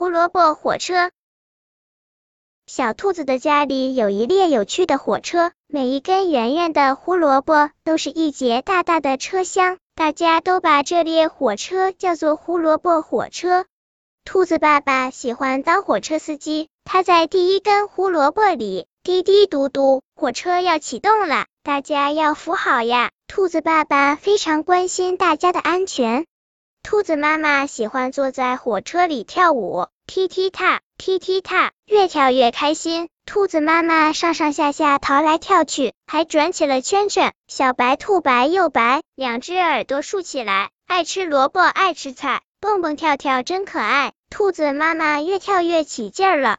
胡萝卜火车。小兔子的家里有一列有趣的火车，每一根圆圆的胡萝卜都是一节大大的车厢，大家都把这列火车叫做胡萝卜火车。兔子爸爸喜欢当火车司机，他在第一根胡萝卜里滴滴嘟嘟，火车要启动了，大家要扶好呀。兔子爸爸非常关心大家的安全。兔子妈妈喜欢坐在火车里跳舞，踢踢踏，踢踢踏，越跳越开心。兔子妈妈上上下下逃来跳去，还转起了圈圈。小白兔白又白，两只耳朵竖起来，爱吃萝卜爱吃菜，蹦蹦跳跳真可爱。兔子妈妈越跳越起劲儿了。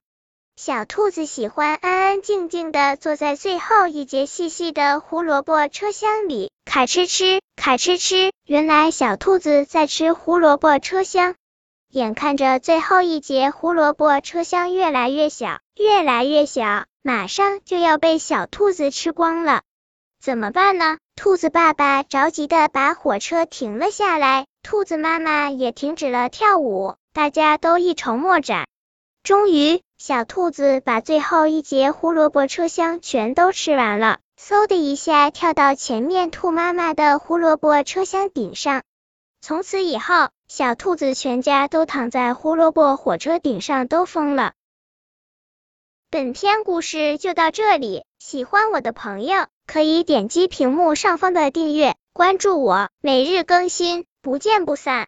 小兔子喜欢安安静静的坐在最后一节细细的胡萝卜车厢里，咔哧哧，咔哧哧。原来小兔子在吃胡萝卜车厢。眼看着最后一节胡萝卜车厢越来越小，越来越小，马上就要被小兔子吃光了。怎么办呢？兔子爸爸着急的把火车停了下来，兔子妈妈也停止了跳舞，大家都一筹莫展。终于。小兔子把最后一节胡萝卜车厢全都吃完了，嗖的一下跳到前面兔妈妈的胡萝卜车厢顶上。从此以后，小兔子全家都躺在胡萝卜火车顶上都疯了。本篇故事就到这里，喜欢我的朋友可以点击屏幕上方的订阅，关注我，每日更新，不见不散。